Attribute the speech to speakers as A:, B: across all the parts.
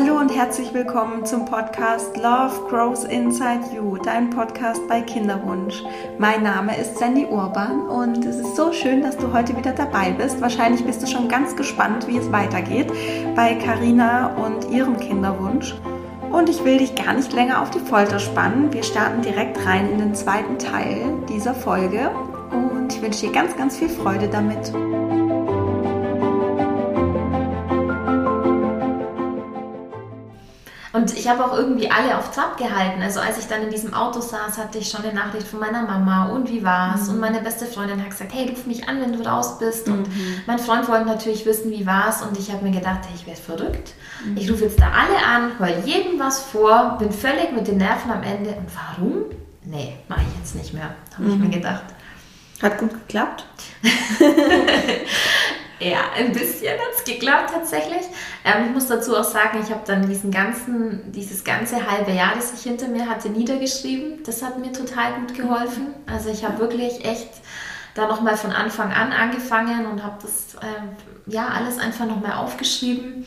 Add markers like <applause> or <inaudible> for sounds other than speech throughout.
A: Hallo und herzlich willkommen zum Podcast Love Grows Inside You, dein Podcast bei Kinderwunsch. Mein Name ist Sandy Urban und es ist so schön, dass du heute wieder dabei bist. Wahrscheinlich bist du schon ganz gespannt, wie es weitergeht bei Karina und ihrem Kinderwunsch. Und ich will dich gar nicht länger auf die Folter spannen. Wir starten direkt rein in den zweiten Teil dieser Folge und ich wünsche dir ganz, ganz viel Freude damit.
B: Und ich habe auch irgendwie alle auf Trab gehalten. Also als ich dann in diesem Auto saß, hatte ich schon eine Nachricht von meiner Mama und wie war's? Mhm. Und meine beste Freundin hat gesagt, hey, ruf mich an, wenn du raus bist. Mhm. Und mein Freund wollte natürlich wissen, wie war's. Und ich habe mir gedacht, hey, ich werde verrückt. Mhm. Ich rufe jetzt da alle an, höre jedem was vor, bin völlig mit den Nerven am Ende. Und warum? Nee, mache ich jetzt nicht mehr, habe ich mir mhm. gedacht.
A: Hat gut geklappt? <laughs>
B: Ja, ein bisschen hat es geklappt tatsächlich. Ähm, ich muss dazu auch sagen, ich habe dann diesen ganzen, dieses ganze halbe Jahr, das ich hinter mir hatte, niedergeschrieben. Das hat mir total gut geholfen. Also ich habe wirklich echt da nochmal von Anfang an angefangen und habe das äh, ja alles einfach nochmal aufgeschrieben.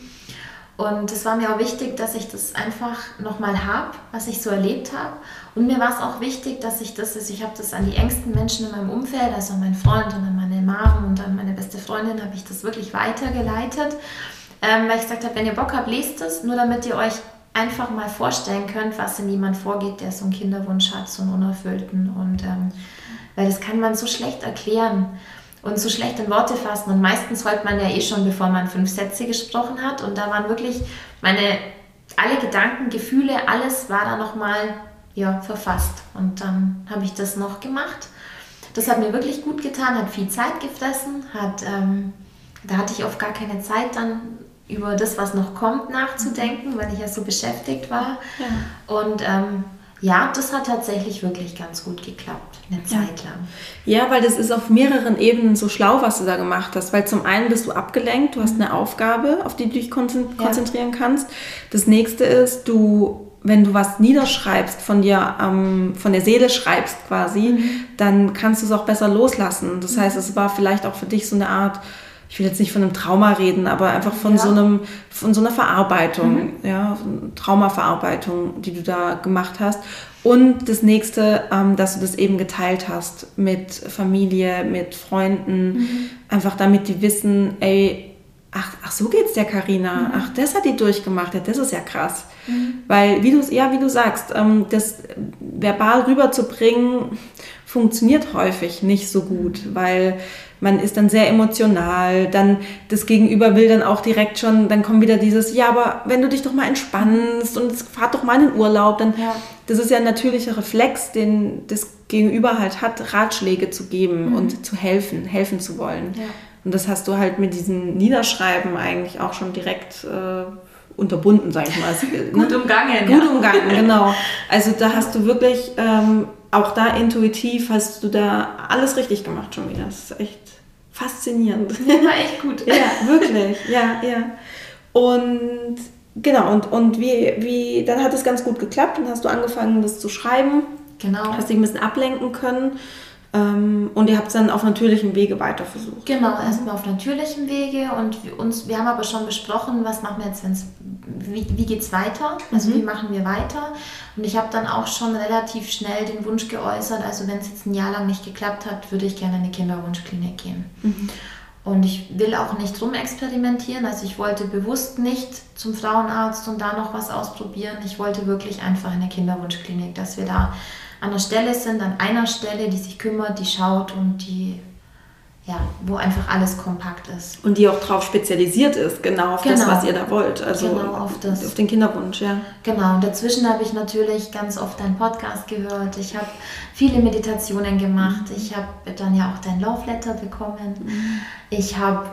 B: Und es war mir auch wichtig, dass ich das einfach nochmal habe, was ich so erlebt habe. Und mir war es auch wichtig, dass ich das, also ich habe das an die engsten Menschen in meinem Umfeld, also an meinen Freund und an meine Mom und an meine beste Freundin, habe ich das wirklich weitergeleitet. Ähm, weil ich gesagt habe, wenn ihr Bock habt, lest es, nur damit ihr euch einfach mal vorstellen könnt, was in jemand vorgeht, der so einen Kinderwunsch hat, so einen unerfüllten. Und ähm, weil das kann man so schlecht erklären und so schlecht in Worte fassen. Und meistens hört man ja eh schon, bevor man fünf Sätze gesprochen hat. Und da waren wirklich meine, alle Gedanken, Gefühle, alles war da nochmal ja, verfasst. Und dann habe ich das noch gemacht. Das hat mir wirklich gut getan, hat viel Zeit gefressen, hat, ähm, da hatte ich oft gar keine Zeit dann über das, was noch kommt, nachzudenken, weil ich ja so beschäftigt war. Ja. Und ähm, ja, das hat tatsächlich wirklich ganz gut geklappt, eine Zeit lang.
A: Ja, weil das ist auf mehreren Ebenen so schlau, was du da gemacht hast. Weil zum einen bist du abgelenkt, du hast eine Aufgabe, auf die du dich konzentrieren ja. kannst. Das nächste ist, du wenn du was niederschreibst, von dir, ähm, von der Seele schreibst quasi, mhm. dann kannst du es auch besser loslassen. Das heißt, es war vielleicht auch für dich so eine Art, ich will jetzt nicht von einem Trauma reden, aber einfach von ja. so einem, von so einer Verarbeitung, mhm. ja, Traumaverarbeitung, die du da gemacht hast. Und das nächste, ähm, dass du das eben geteilt hast mit Familie, mit Freunden, mhm. einfach damit die wissen, ey, ach, ach so geht's der Karina, mhm. ach, das hat die durchgemacht, ja, das ist ja krass. Mhm. Weil, wie du, ja, wie du sagst, ähm, das verbal rüberzubringen, funktioniert häufig nicht so gut, weil man ist dann sehr emotional, dann das Gegenüber will dann auch direkt schon, dann kommt wieder dieses, ja, aber wenn du dich doch mal entspannst und fahr doch mal in den Urlaub, dann, ja. das ist ja ein natürlicher Reflex, den das Gegenüber halt hat, Ratschläge zu geben mhm. und zu helfen, helfen zu wollen. Ja. Und das hast du halt mit diesem Niederschreiben eigentlich auch schon direkt äh, unterbunden, sag ich mal. <laughs>
B: Gut umgangen.
A: Gut ja. umgangen, <laughs> genau. Also da hast du wirklich ähm, auch da intuitiv hast du da alles richtig gemacht schon wieder. Das ist echt faszinierend.
B: Das war echt gut.
A: ja, wirklich. <laughs> Ja, ja. Und genau, und, und wie, wie, dann hat es ganz gut geklappt. Dann hast du angefangen, das zu schreiben.
B: Genau.
A: Hast dich ein bisschen ablenken können. Ähm, und ihr habt es dann auf natürlichem Wege weiter versucht.
B: Genau, erstmal auf natürlichem Wege und uns, wir haben aber schon besprochen, was machen wir jetzt, wenn's, wie, wie geht es weiter, also mhm. wie machen wir weiter. Und ich habe dann auch schon relativ schnell den Wunsch geäußert, also wenn es jetzt ein Jahr lang nicht geklappt hat, würde ich gerne in eine Kinderwunschklinik gehen. Mhm. Und ich will auch nicht rumexperimentieren, also ich wollte bewusst nicht zum Frauenarzt und da noch was ausprobieren. Ich wollte wirklich einfach in eine Kinderwunschklinik, dass wir da an der Stelle sind, an einer Stelle, die sich kümmert, die schaut und die, ja, wo einfach alles kompakt ist.
A: Und die auch darauf spezialisiert ist, genau auf genau. das, was ihr da wollt. Also
B: genau, auf, das.
A: auf den Kinderwunsch, ja.
B: Genau, und dazwischen habe ich natürlich ganz oft deinen Podcast gehört. Ich habe viele Meditationen gemacht. Mhm. Ich habe dann ja auch dein Love Letter bekommen. Mhm. Ich habe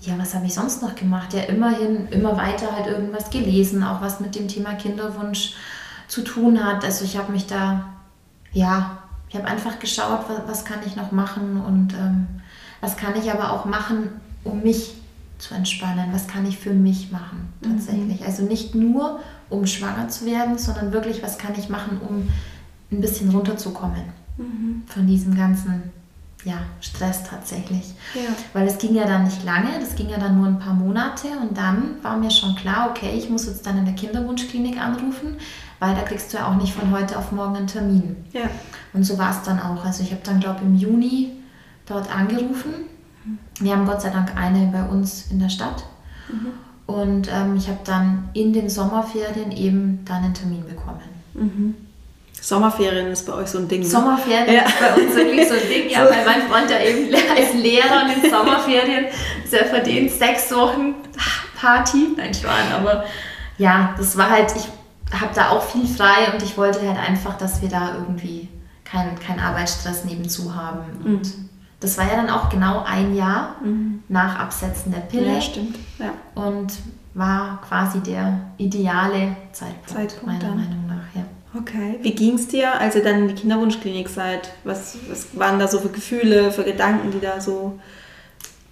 B: ja, was habe ich sonst noch gemacht? Ja, immerhin, immer weiter halt irgendwas gelesen, auch was mit dem Thema Kinderwunsch zu tun hat. Also ich habe mich da ja, ich habe einfach geschaut, was, was, kann ich noch machen und ähm, was kann ich aber auch machen, um mich zu entspannen. Was kann ich für mich machen tatsächlich? Mhm. Also nicht nur, um schwanger zu werden, sondern wirklich, was kann ich machen, um ein bisschen runterzukommen mhm. von diesem ganzen ja, Stress tatsächlich. Ja. Weil es ging ja dann nicht lange, das ging ja dann nur ein paar Monate und dann war mir schon klar, okay, ich muss jetzt dann in der Kinderwunschklinik anrufen, weil da kriegst du ja auch nicht von heute auf morgen einen Termin. Ja. Und so war es dann auch. Also ich habe dann, glaube ich, im Juni dort angerufen. Wir haben Gott sei Dank eine bei uns in der Stadt. Mhm. Und ähm, ich habe dann in den Sommerferien eben dann einen Termin bekommen.
A: Mhm. Sommerferien ist bei euch so ein Ding. Ne?
B: Sommerferien ja. ist bei uns wirklich so ein Ding, ja, weil mein Freund ja eben als Lehrer in den Sommerferien sehr verdient sechs Wochen Party. Nein, Schwan, aber ja, das war halt, ich habe da auch viel frei und ich wollte halt einfach, dass wir da irgendwie keinen kein Arbeitsstress nebenzu haben. Und mhm. das war ja dann auch genau ein Jahr mhm. nach Absetzen der Pille.
A: Ja, stimmt. Ja.
B: Und war quasi der ideale Zeitpunkt, Zeitpunkt meiner dann. Meinung nach. Ja.
A: Okay. Wie ging es dir, als ihr dann in die Kinderwunschklinik seid? Was, was waren da so für Gefühle, für Gedanken, die da so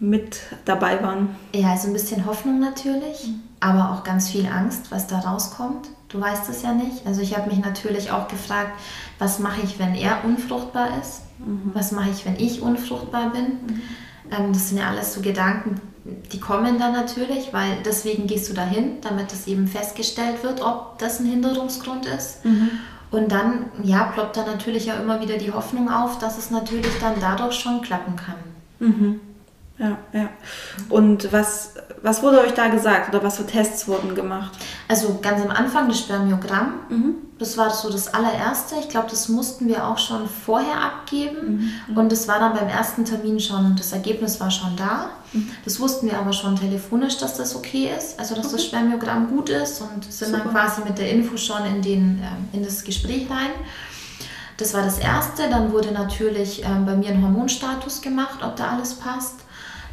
A: mit dabei waren?
B: Ja, also ein bisschen Hoffnung natürlich, mhm. aber auch ganz viel Angst, was da rauskommt. Du weißt es ja nicht. Also ich habe mich natürlich auch gefragt, was mache ich, wenn er unfruchtbar ist? Mhm. Was mache ich, wenn ich unfruchtbar bin? Mhm. Ähm, das sind ja alles so Gedanken, die kommen dann natürlich, weil deswegen gehst du dahin, damit es eben festgestellt wird, ob das ein Hinderungsgrund ist. Mhm. Und dann, ja, ploppt dann natürlich ja immer wieder die Hoffnung auf, dass es natürlich dann dadurch schon klappen kann.
A: Mhm. Ja, ja. Und was, was wurde euch da gesagt oder was für Tests wurden gemacht?
B: Also ganz am Anfang das Spermiogramm. Mhm. Das war so das allererste. Ich glaube, das mussten wir auch schon vorher abgeben. Mhm. Und das war dann beim ersten Termin schon, das Ergebnis war schon da. Mhm. Das wussten wir aber schon telefonisch, dass das okay ist, also dass okay. das Spermiogramm gut ist und sind Super. dann quasi mit der Info schon in, den, ähm, in das Gespräch rein. Das war das erste. Dann wurde natürlich ähm, bei mir ein Hormonstatus gemacht, ob da alles passt.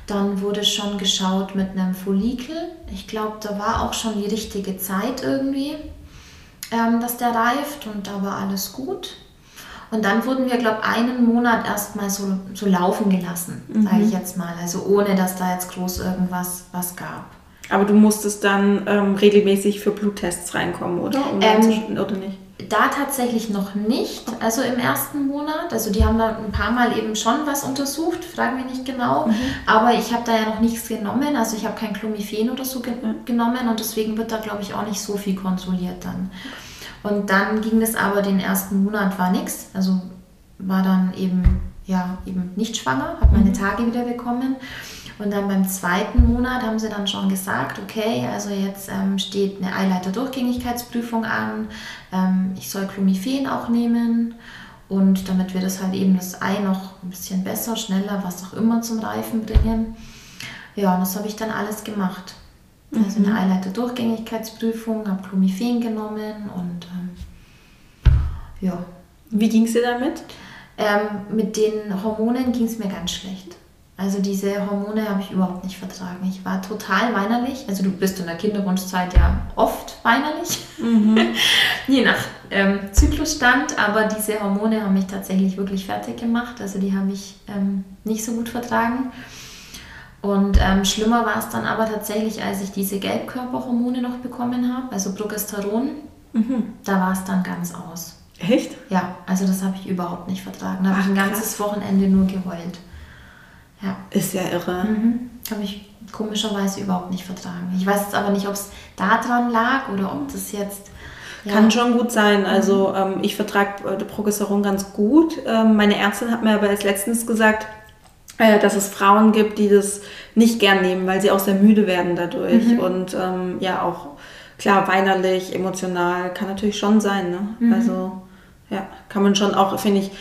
B: Dann wurde schon geschaut mit einem Follikel. Ich glaube, da war auch schon die richtige Zeit irgendwie, ähm, dass der reift und da war alles gut. Und dann wurden wir, glaube ich, einen Monat erstmal so, so laufen gelassen, mhm. sage ich jetzt mal. Also ohne, dass da jetzt groß irgendwas was gab.
A: Aber du musstest dann ähm, regelmäßig für Bluttests reinkommen, oder? Um ähm, oder nicht?
B: Da tatsächlich noch nicht, also im ersten Monat. Also die haben da ein paar Mal eben schon was untersucht, fragen wir nicht genau. Mhm. Aber ich habe da ja noch nichts genommen, also ich habe kein Clomiphen oder so ge genommen und deswegen wird da, glaube ich, auch nicht so viel kontrolliert dann. Und dann ging es aber den ersten Monat war nichts, also war dann eben ja eben nicht schwanger, habe meine mhm. Tage wieder bekommen. Und dann beim zweiten Monat haben sie dann schon gesagt, okay, also jetzt ähm, steht eine Eileiter-Durchgängigkeitsprüfung an, ähm, ich soll Clomiphen auch nehmen und damit wir das halt eben das Ei noch ein bisschen besser, schneller, was auch immer zum Reifen bringen. Ja, und das habe ich dann alles gemacht. Also eine mhm. Eileiter-Durchgängigkeitsprüfung, habe Clomiphen genommen und ähm, ja.
A: Wie ging es dir damit?
B: Ähm, mit den Hormonen ging es mir ganz schlecht. Also diese Hormone habe ich überhaupt nicht vertragen. Ich war total weinerlich. Also du bist in der Kinderwunschzeit ja oft weinerlich, mhm. <laughs> je nach ähm, Zyklusstand. Aber diese Hormone haben mich tatsächlich wirklich fertig gemacht. Also die habe ich ähm, nicht so gut vertragen. Und ähm, schlimmer war es dann aber tatsächlich, als ich diese Gelbkörperhormone noch bekommen habe, also Progesteron. Mhm. Da war es dann ganz aus.
A: Echt?
B: Ja, also das habe ich überhaupt nicht vertragen. Da habe ich ein ganzes. Wochenende nur geheult.
A: Ja. Ist ja irre.
B: Mhm. Habe ich komischerweise überhaupt nicht vertragen. Ich weiß jetzt aber nicht, ob es daran lag oder ob das jetzt.
A: Ja. Kann schon gut sein. Also mhm. ähm, ich vertrage äh, Progesteron ganz gut. Ähm, meine Ärztin hat mir aber erst letztens gesagt, äh, dass es Frauen gibt, die das nicht gern nehmen, weil sie auch sehr müde werden dadurch. Mhm. Und ähm, ja, auch klar, weinerlich, emotional, kann natürlich schon sein. Ne? Mhm. Also ja, kann man schon auch, finde ich,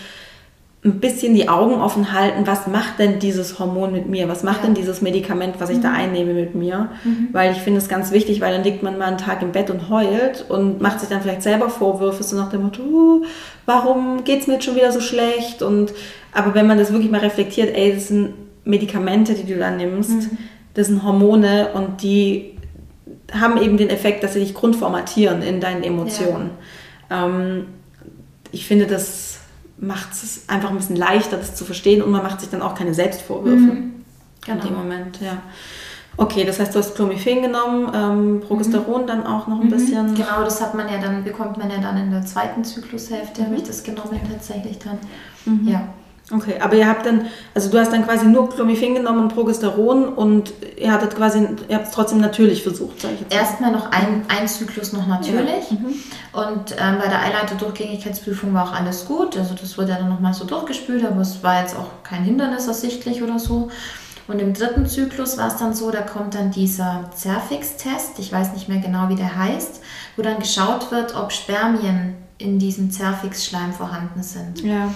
A: ein bisschen die Augen offen halten, was macht denn dieses Hormon mit mir? Was macht ja. denn dieses Medikament, was ich mhm. da einnehme mit mir? Mhm. Weil ich finde es ganz wichtig, weil dann liegt man mal einen Tag im Bett und heult und macht sich dann vielleicht selber Vorwürfe, so nach dem Motto, uh, warum geht es mir jetzt schon wieder so schlecht? Und, aber wenn man das wirklich mal reflektiert, ey, das sind Medikamente, die du da nimmst, mhm. das sind Hormone und die haben eben den Effekt, dass sie dich grundformatieren in deinen Emotionen. Ja. Ähm, ich finde das macht es einfach ein bisschen leichter, das zu verstehen und man macht sich dann auch keine Selbstvorwürfe mhm. genau. in dem Moment, ja. Okay, das heißt, du hast Clomiphen genommen, ähm, Progesteron mhm. dann auch noch ein mhm. bisschen.
B: Genau, das hat man ja dann, bekommt man ja dann in der zweiten Zyklushälfte, habe ich das genommen tatsächlich dann. Mhm. Ja.
A: Okay, aber ihr habt dann, also du hast dann quasi nur Clomiphen genommen und Progesteron und ihr hattet quasi, ihr habt es trotzdem natürlich versucht, sage ich
B: jetzt. Erstmal noch ein, ein Zyklus noch natürlich. Ja. Mhm. Und ähm, bei der Eileiter-Durchgängigkeitsprüfung war auch alles gut. Also das wurde dann nochmal so durchgespült, aber es war jetzt auch kein Hindernis ersichtlich oder so. Und im dritten Zyklus war es dann so, da kommt dann dieser Zerfix-Test, ich weiß nicht mehr genau, wie der heißt, wo dann geschaut wird, ob Spermien in diesem Zerfix-Schleim vorhanden sind.
A: Ja.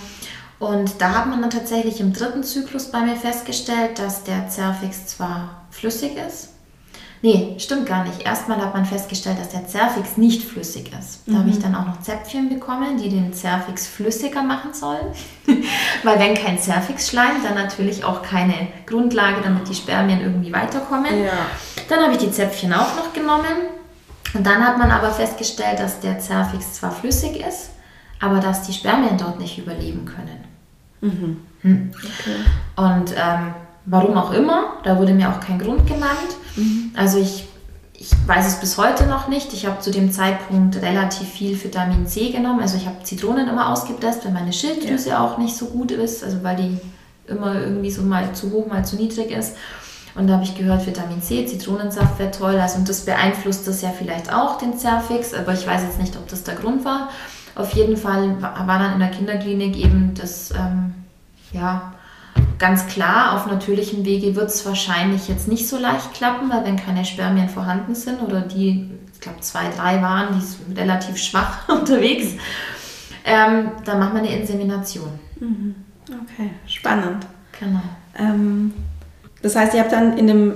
B: Und da hat man dann tatsächlich im dritten Zyklus bei mir festgestellt, dass der Zerfix zwar flüssig ist, Nee, stimmt gar nicht. Erstmal hat man festgestellt, dass der Zerfix nicht flüssig ist. Da mhm. habe ich dann auch noch Zäpfchen bekommen, die den Zerfix flüssiger machen sollen. <laughs> Weil wenn kein Zerfix-Schleim, dann natürlich auch keine Grundlage, damit die Spermien irgendwie weiterkommen.
A: Ja.
B: Dann habe ich die Zäpfchen auch noch genommen. Und dann hat man aber festgestellt, dass der Zerfix zwar flüssig ist, aber dass die Spermien dort nicht überleben können.
A: Mhm. Hm. Okay.
B: Und ähm, warum auch immer, da wurde mir auch kein Grund genannt. Mhm. Also ich, ich weiß es bis heute noch nicht. Ich habe zu dem Zeitpunkt relativ viel Vitamin C genommen. Also ich habe Zitronen immer ausgepresst, wenn meine Schilddrüse ja. auch nicht so gut ist, also weil die immer irgendwie so mal zu hoch, mal zu niedrig ist. Und da habe ich gehört, Vitamin C, Zitronensaft wäre toll. Also, und das beeinflusst das ja vielleicht auch, den Zerfix, aber ich weiß jetzt nicht, ob das der Grund war. Auf jeden Fall war dann in der Kinderklinik eben das, ähm, ja, Ganz klar, auf natürlichem Wege wird es wahrscheinlich jetzt nicht so leicht klappen, weil wenn keine Spermien vorhanden sind oder die, ich glaube zwei, drei waren, die sind relativ schwach <laughs> unterwegs, ähm, dann machen wir eine Insemination.
A: Mhm. Okay, spannend.
B: Genau.
A: Ähm, das heißt, ihr habt dann in dem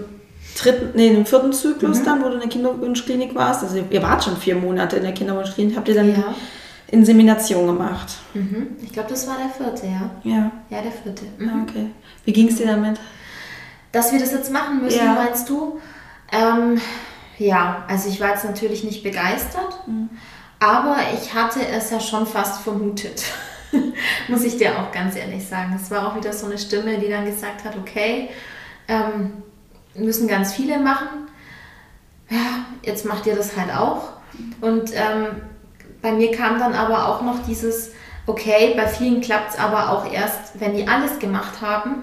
A: dritten, nee, im vierten Zyklus mhm. dann, wo du in der Kinderwunschklinik warst, also ihr wart schon vier Monate in der Kinderwunschklinik, habt ihr dann ja. Insemination gemacht.
B: Mhm. Ich glaube, das war der vierte, ja.
A: Ja.
B: Ja, der vierte.
A: Mhm. Ah, okay. Wie ging es dir damit?
B: Dass wir das jetzt machen müssen, ja. meinst du? Ähm, ja, also ich war jetzt natürlich nicht begeistert, mhm. aber ich hatte es ja schon fast vermutet. <laughs> Muss ich dir auch ganz ehrlich sagen. Es war auch wieder so eine Stimme, die dann gesagt hat, okay, ähm, müssen ganz viele machen. Ja, jetzt macht ihr das halt auch. Und ähm, bei mir kam dann aber auch noch dieses, okay, bei vielen klappt es aber auch erst, wenn die alles gemacht haben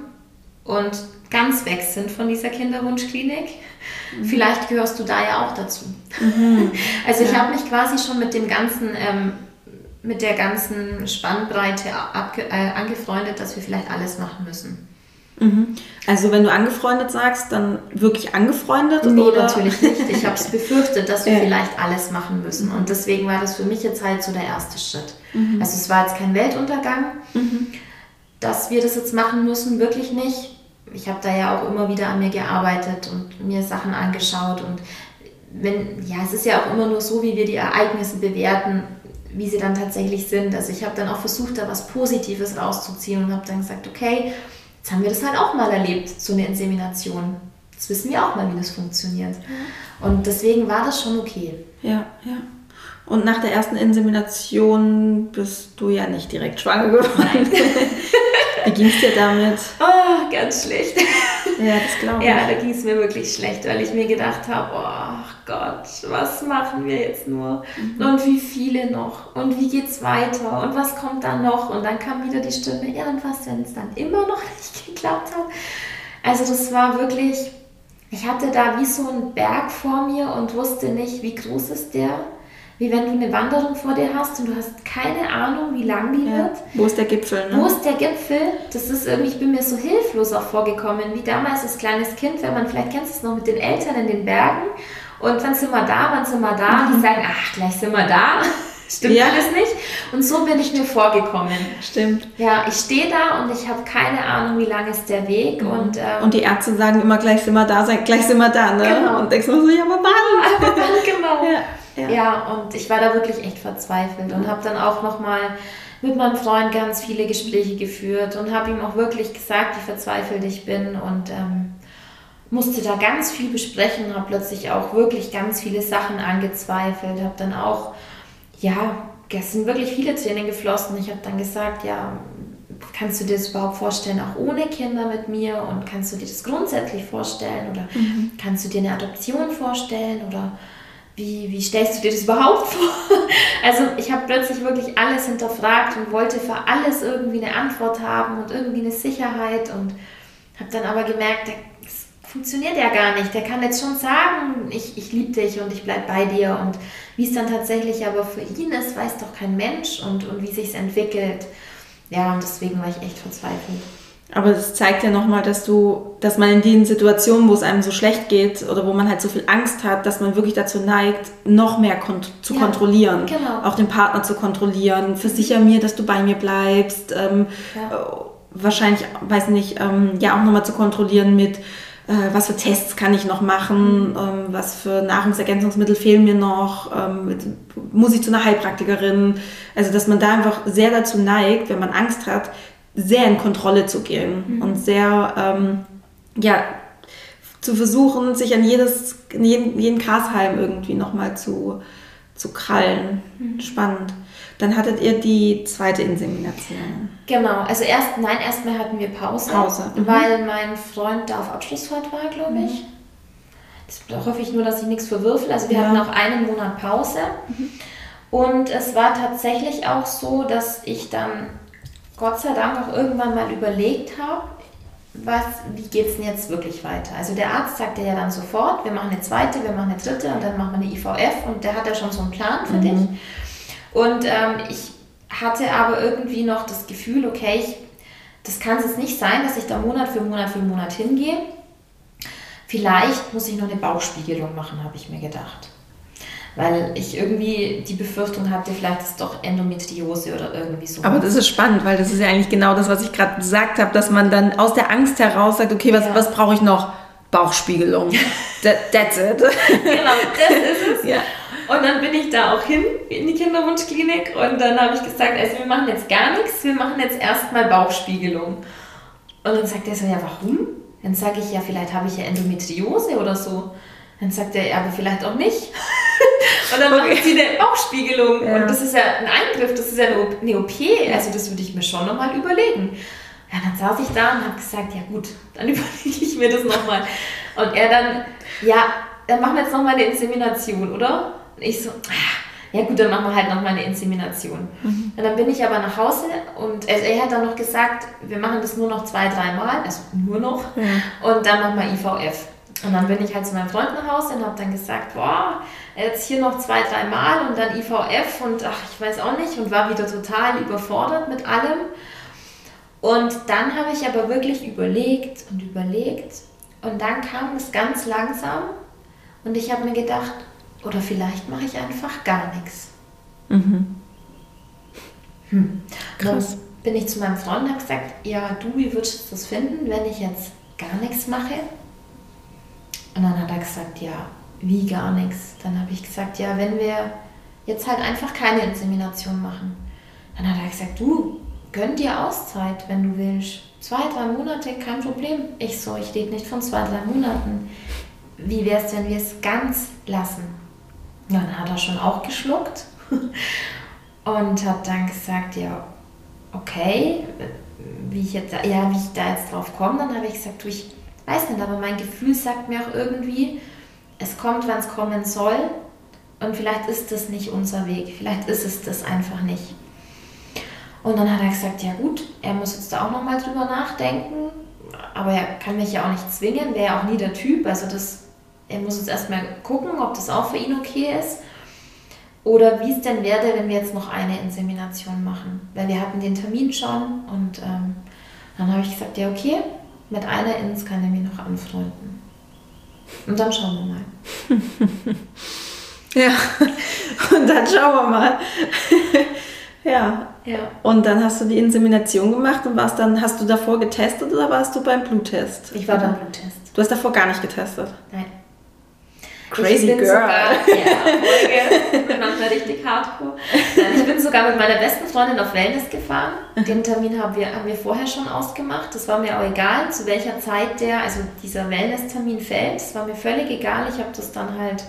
B: und ganz weg sind von dieser Kinderwunschklinik. Mhm. Vielleicht gehörst du da ja auch dazu. Mhm. <laughs> Also ja. ich habe mich quasi schon mit dem ganzen, ähm, mit der ganzen Spannbreite äh, angefreundet, dass wir vielleicht alles machen müssen.
A: Mhm. Also wenn du angefreundet sagst, dann wirklich angefreundet?
B: Nee, oder? natürlich nicht. Ich <laughs> habe es befürchtet, dass wir ja. vielleicht alles machen müssen. Und deswegen war das für mich jetzt halt so der erste Schritt. Mhm. Also es war jetzt kein Weltuntergang, mhm. dass wir das jetzt machen müssen, wirklich nicht. Ich habe da ja auch immer wieder an mir gearbeitet und mir Sachen angeschaut. Und wenn, ja, es ist ja auch immer nur so, wie wir die Ereignisse bewerten, wie sie dann tatsächlich sind. Also ich habe dann auch versucht, da was Positives rauszuziehen und habe dann gesagt, okay, Jetzt haben wir das halt auch mal erlebt, so eine Insemination. Jetzt wissen wir auch mal, wie das funktioniert. Und deswegen war das schon okay.
A: Ja, ja. Und nach der ersten Insemination bist du ja nicht direkt schwanger geworden. <laughs> <laughs> Wie ging es dir damit?
B: Oh, ganz schlecht.
A: Ja, das glaube ich.
B: Ja, da ging es mir wirklich schlecht, weil ich mir gedacht habe, oh Gott, was machen wir jetzt nur? Mhm. Und wie viele noch? Und wie geht's weiter? Und was kommt dann noch? Und dann kam wieder die Stimme, ja, und was, wenn es dann immer noch <laughs> nicht geklappt hat? Also das war wirklich, ich hatte da wie so einen Berg vor mir und wusste nicht, wie groß ist der wie wenn du eine Wanderung vor dir hast und du hast keine Ahnung, wie lang die ja. wird.
A: Wo ist der Gipfel?
B: Ne? Wo ist der Gipfel? Das ist irgendwie, ich bin mir so hilflos auch vorgekommen, wie damals als kleines Kind, wenn man, vielleicht kennst es noch, mit den Eltern in den Bergen und wann sind wir da, wann sind wir da? Mhm. Die sagen, ach, gleich sind wir da. <laughs> Stimmt ja. alles nicht. Und so bin ich mir vorgekommen.
A: Stimmt.
B: Ja, ich stehe da und ich habe keine Ahnung, wie lang ist der Weg. Mhm. Und, ähm,
A: und die Ärzte sagen immer, gleich sind wir da, gleich sind wir da. Ne? Genau. Und denkst du so, ja, aber wann? <laughs>
B: Aber wann, genau. <laughs> Ja. Ja. ja, und ich war da wirklich echt verzweifelt und habe dann auch nochmal mit meinem Freund ganz viele Gespräche geführt und habe ihm auch wirklich gesagt, wie verzweifelt ich bin und ähm, musste da ganz viel besprechen, habe plötzlich auch wirklich ganz viele Sachen angezweifelt, habe dann auch, ja, gestern wirklich viele Tränen geflossen. Ich habe dann gesagt, ja, kannst du dir das überhaupt vorstellen, auch ohne Kinder mit mir und kannst du dir das grundsätzlich vorstellen oder mhm. kannst du dir eine Adoption vorstellen oder wie, wie stellst du dir das überhaupt vor? <laughs> Also ich habe plötzlich wirklich alles hinterfragt und wollte für alles irgendwie eine Antwort haben und irgendwie eine Sicherheit und habe dann aber gemerkt, das funktioniert ja gar nicht. Der kann jetzt schon sagen, ich, ich liebe dich und ich bleibe bei dir und wie es dann tatsächlich aber für ihn ist, weiß doch kein Mensch und, und wie sich es entwickelt. Ja, und deswegen war ich echt verzweifelt.
A: Aber das zeigt ja nochmal, dass du, dass man in den Situationen, wo es einem so schlecht geht oder wo man halt so viel Angst hat, dass man wirklich dazu neigt, noch mehr kont zu ja, kontrollieren. Genau. Auch den Partner zu kontrollieren. Versicher mir, dass du bei mir bleibst. Ähm, ja. Äh, wahrscheinlich, weiß nicht, ähm, ja auch nochmal zu kontrollieren mit, äh, was für Tests kann ich noch machen, mhm. ähm, was für Nahrungsergänzungsmittel fehlen mir noch, ähm, muss ich zu einer Heilpraktikerin. Also, dass man da einfach sehr dazu neigt, wenn man Angst hat, sehr in Kontrolle zu gehen mhm. und sehr, ähm, ja, zu versuchen, sich an jedes, jeden, jeden Grashalm irgendwie nochmal zu, zu krallen. Mhm. Spannend. Dann hattet ihr die zweite Insemination.
B: Genau, also erst, nein, erstmal hatten wir Pause. Pause. Mhm. Weil mein Freund da auf Abschlussfahrt war, glaube ich. Mhm. Das hoffe ich nur, dass ich nichts verwürfel. Also wir ja. hatten auch einen Monat Pause. Mhm. Und es war tatsächlich auch so, dass ich dann Gott sei Dank auch irgendwann mal überlegt habe, was, wie geht es denn jetzt wirklich weiter? Also der Arzt sagte ja dann sofort, wir machen eine zweite, wir machen eine dritte und dann machen wir eine IVF und der hat ja schon so einen Plan für mhm. dich. Und ähm, ich hatte aber irgendwie noch das Gefühl, okay, ich, das kann es nicht sein, dass ich da Monat für Monat für Monat hingehe. Vielleicht muss ich noch eine Bauchspiegelung machen, habe ich mir gedacht weil ich irgendwie die Befürchtung hatte, vielleicht ist es doch Endometriose oder irgendwie so.
A: Aber das ist spannend, weil das ist ja eigentlich genau das, was ich gerade gesagt habe, dass man dann aus der Angst heraus sagt, okay, was, ja. was brauche ich noch? Bauchspiegelung. <laughs> That, that's it.
B: genau, das ist es. Ja. Und dann bin ich da auch hin in die Kinderwunschklinik und dann habe ich gesagt, also wir machen jetzt gar nichts, wir machen jetzt erstmal Bauchspiegelung. Und dann sagt er so, ja, warum? Dann sage ich, ja, vielleicht habe ich ja Endometriose oder so. Dann sagt er, ja, aber vielleicht auch nicht. <laughs> Und dann okay. macht sie eine Bauchspiegelung. Ja. Und das ist ja ein Eingriff, das ist ja eine OP. Also das würde ich mir schon nochmal überlegen. Ja, dann saß ich da und habe gesagt, ja gut, dann <laughs> überlege ich mir das nochmal. Und er dann, ja, dann machen wir jetzt nochmal eine Insemination, oder? Und ich so, ja gut, dann machen wir halt nochmal eine Insemination. Mhm. Und dann bin ich aber nach Hause und er hat dann noch gesagt, wir machen das nur noch zwei, dreimal, also nur noch. Ja. Und dann machen wir IVF. Und dann bin ich halt zu meinem Freund nach Hause und habe dann gesagt, boah, jetzt hier noch zwei, drei Mal und dann IVF und ach, ich weiß auch nicht und war wieder total überfordert mit allem. Und dann habe ich aber wirklich überlegt und überlegt und dann kam es ganz langsam und ich habe mir gedacht, oder vielleicht mache ich einfach gar nichts. Mhm. Hm. Krass. Dann bin ich zu meinem Freund und habe gesagt, ja, du, wie würdest du das finden, wenn ich jetzt gar nichts mache? Und dann hat er gesagt, ja, wie gar nichts. Dann habe ich gesagt, ja, wenn wir jetzt halt einfach keine Insemination machen. Dann hat er gesagt, du, gönn dir Auszeit, wenn du willst. Zwei, drei Monate, kein Problem. Ich so, ich rede nicht von zwei, drei Monaten. Wie wäre es, wenn wir es ganz lassen? Dann hat er schon auch geschluckt <laughs> und hat dann gesagt, ja, okay, wie ich jetzt, ja, wie ich da jetzt drauf komme. Dann habe ich gesagt, du, ich weiß nicht, aber mein Gefühl sagt mir auch irgendwie, es kommt, wann es kommen soll. Und vielleicht ist das nicht unser Weg. Vielleicht ist es das einfach nicht. Und dann hat er gesagt, ja gut, er muss jetzt da auch nochmal drüber nachdenken. Aber er kann mich ja auch nicht zwingen, wäre auch nie der Typ. Also das, er muss jetzt erstmal gucken, ob das auch für ihn okay ist. Oder wie es denn werde, wenn wir jetzt noch eine Insemination machen. Weil wir hatten den Termin schon und ähm, dann habe ich gesagt, ja okay, mit einer Ins kann er mich noch anfreunden. Und dann schauen wir mal. <laughs>
A: ja, und dann schauen wir mal. <laughs> ja. ja. Und dann hast du die Insemination gemacht und warst dann, hast du davor getestet oder warst du beim Bluttest?
B: Ich war beim Bluttest.
A: Du hast davor gar nicht getestet?
B: Nein.
A: Crazy Girl.
B: Sogar, <laughs> ja, Folge, bin manchmal richtig hardcore. Ich bin sogar mit meiner besten Freundin auf Wellness gefahren. Den Termin haben wir, haben wir vorher schon ausgemacht. Das war mir auch egal, zu welcher Zeit der, also dieser Wellness-Termin fällt. Das war mir völlig egal. Ich habe das dann halt,